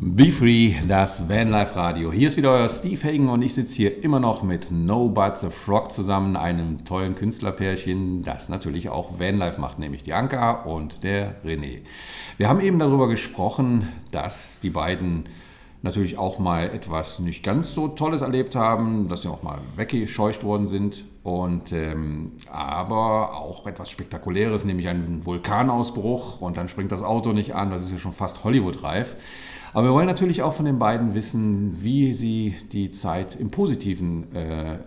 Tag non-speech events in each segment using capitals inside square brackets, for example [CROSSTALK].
Be Free, das Vanlife Radio. Hier ist wieder euer Steve Hagen und ich sitze hier immer noch mit No But the Frog zusammen, einem tollen Künstlerpärchen, das natürlich auch Vanlife macht, nämlich die Anka und der René. Wir haben eben darüber gesprochen, dass die beiden natürlich auch mal etwas nicht ganz so Tolles erlebt haben, dass sie auch mal weggescheucht worden sind. Und, ähm, aber auch etwas Spektakuläres, nämlich einen Vulkanausbruch und dann springt das Auto nicht an, das ist ja schon fast Hollywood-reif. Aber wir wollen natürlich auch von den beiden wissen, wie sie die Zeit im Positiven äh, äh,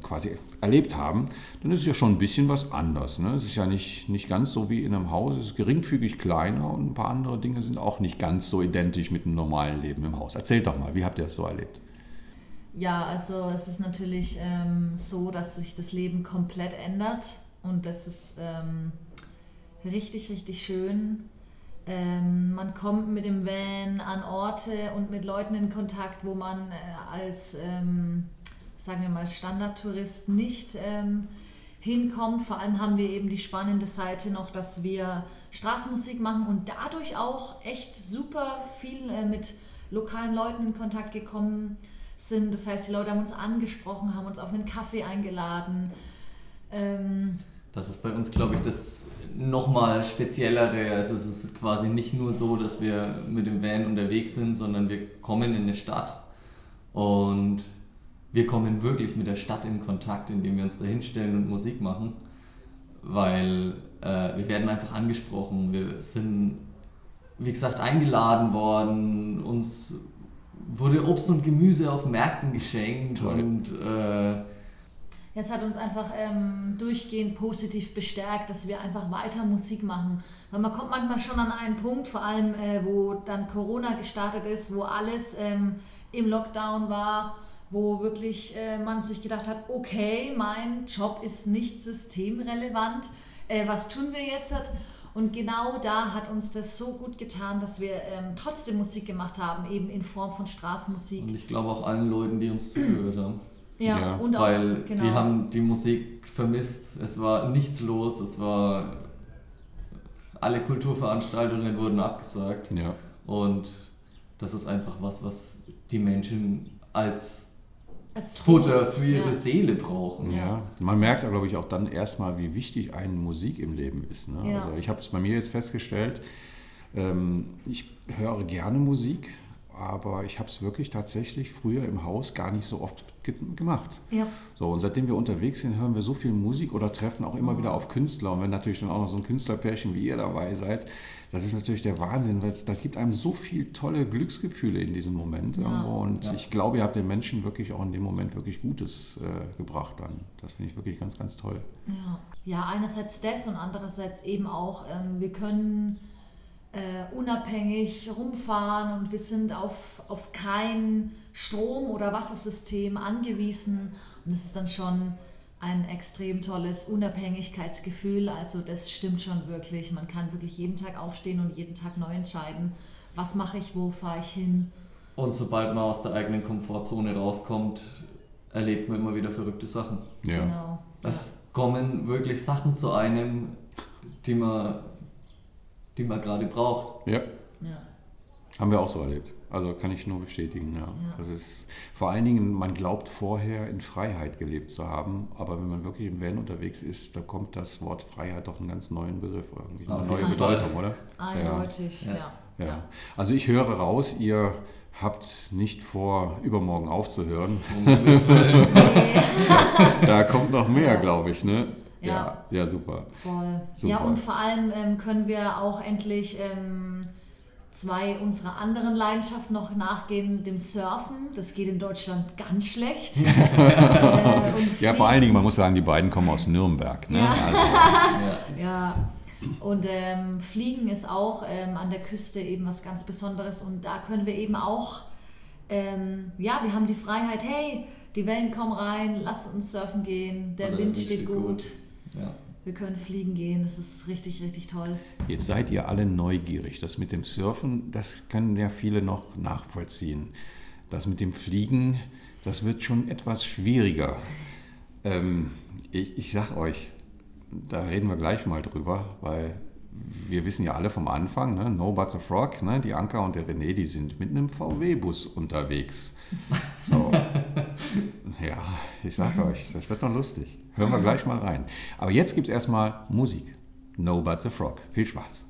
quasi erlebt haben. Dann ist es ja schon ein bisschen was anders. Ne? Es ist ja nicht, nicht ganz so wie in einem Haus, es ist geringfügig kleiner und ein paar andere Dinge sind auch nicht ganz so identisch mit einem normalen Leben im Haus. Erzählt doch mal, wie habt ihr das so erlebt? Ja, also es ist natürlich ähm, so, dass sich das Leben komplett ändert und das ist ähm, richtig, richtig schön ähm, man kommt mit dem Van an Orte und mit Leuten in Kontakt, wo man äh, als, ähm, sagen wir mal, Standardtourist nicht ähm, hinkommt. Vor allem haben wir eben die spannende Seite noch, dass wir Straßenmusik machen und dadurch auch echt super viel äh, mit lokalen Leuten in Kontakt gekommen sind. Das heißt, die Leute haben uns angesprochen, haben uns auf einen Kaffee eingeladen. Ähm, das ist bei uns, glaube ich, das nochmal speziellere. Also es ist quasi nicht nur so, dass wir mit dem Van unterwegs sind, sondern wir kommen in eine Stadt und wir kommen wirklich mit der Stadt in Kontakt, indem wir uns da hinstellen und Musik machen, weil äh, wir werden einfach angesprochen. Wir sind, wie gesagt, eingeladen worden, uns wurde Obst und Gemüse auf Märkten geschenkt Toll. und äh, es hat uns einfach ähm, durchgehend positiv bestärkt, dass wir einfach weiter Musik machen. Weil man kommt manchmal schon an einen Punkt, vor allem äh, wo dann Corona gestartet ist, wo alles ähm, im Lockdown war, wo wirklich äh, man sich gedacht hat, okay, mein Job ist nicht systemrelevant, äh, was tun wir jetzt? Und genau da hat uns das so gut getan, dass wir ähm, trotzdem Musik gemacht haben, eben in Form von Straßenmusik. Und ich glaube auch allen Leuten, die uns zugehört haben. Ja, ja. und auch, Weil genau. die haben die Musik vermisst. Es war nichts los, es war. Alle Kulturveranstaltungen wurden abgesagt. Ja. Und das ist einfach was, was die Menschen als, als Futter für ihre ja. Seele brauchen. Ja, man merkt, glaube ich, auch dann erstmal, wie wichtig eine Musik im Leben ist. Ne? Ja. Also ich habe es bei mir jetzt festgestellt, ähm, ich höre gerne Musik, aber ich habe es wirklich tatsächlich früher im Haus gar nicht so oft ge gemacht. Ja. So, und seitdem wir unterwegs sind, hören wir so viel Musik oder treffen auch immer oh. wieder auf Künstler. Und wenn natürlich dann auch noch so ein Künstlerpärchen wie ihr dabei seid, das ist natürlich der Wahnsinn. Das, das gibt einem so viele tolle Glücksgefühle in diesem Moment. Ja. Und ja. ich glaube, ihr habt den Menschen wirklich auch in dem Moment wirklich Gutes äh, gebracht dann. Das finde ich wirklich ganz, ganz toll. Ja. ja, einerseits das und andererseits eben auch, ähm, wir können äh, unabhängig rumfahren und wir sind auf, auf kein Strom- oder Wassersystem angewiesen. Und es ist dann schon ein extrem tolles Unabhängigkeitsgefühl. Also das stimmt schon wirklich. Man kann wirklich jeden Tag aufstehen und jeden Tag neu entscheiden, was mache ich, wo fahre ich hin. Und sobald man aus der eigenen Komfortzone rauskommt, erlebt man immer wieder verrückte Sachen. Ja. Genau. Es ja. kommen wirklich Sachen zu einem, die man die man gerade braucht. Ja. ja. Haben wir auch so erlebt. Also kann ich nur bestätigen. Ja. ja. Das ist vor allen Dingen, man glaubt vorher in Freiheit gelebt zu haben, aber wenn man wirklich im Van unterwegs ist, da kommt das Wort Freiheit doch einen ganz neuen Begriff, irgendwie eine neue Bedeutung, oder? Eindeutig, ja. Ja. ja. Also ich höre raus, ihr habt nicht vor, übermorgen aufzuhören. [LAUGHS] da kommt noch mehr, glaube ich. Ne? Ja, ja, super. Voll. Super. Ja, und vor allem ähm, können wir auch endlich ähm, zwei unserer anderen Leidenschaften noch nachgehen, dem Surfen. Das geht in Deutschland ganz schlecht. [LAUGHS] äh, ja, vor allen Dingen, man muss sagen, die beiden kommen aus Nürnberg. Ne? Ja. Also, [LAUGHS] ja. ja. Und ähm, Fliegen ist auch ähm, an der Küste eben was ganz Besonderes. Und da können wir eben auch, ähm, ja, wir haben die Freiheit, hey, die Wellen kommen rein, lass uns surfen gehen, der, Wind, Wind steht, steht gut. gut. Ja. Wir können fliegen gehen, das ist richtig, richtig toll. Jetzt seid ihr alle neugierig. Das mit dem Surfen, das können ja viele noch nachvollziehen. Das mit dem Fliegen, das wird schon etwas schwieriger. Ähm, ich, ich sag euch, da reden wir gleich mal drüber, weil wir wissen ja alle vom Anfang, ne? No But a Frog, ne? die Anka und der René, die sind mit einem VW-Bus unterwegs. [LAUGHS] Sage euch, das wird noch lustig. Hören wir gleich mal rein. Aber jetzt gibt es erstmal Musik. No But a Frog. Viel Spaß.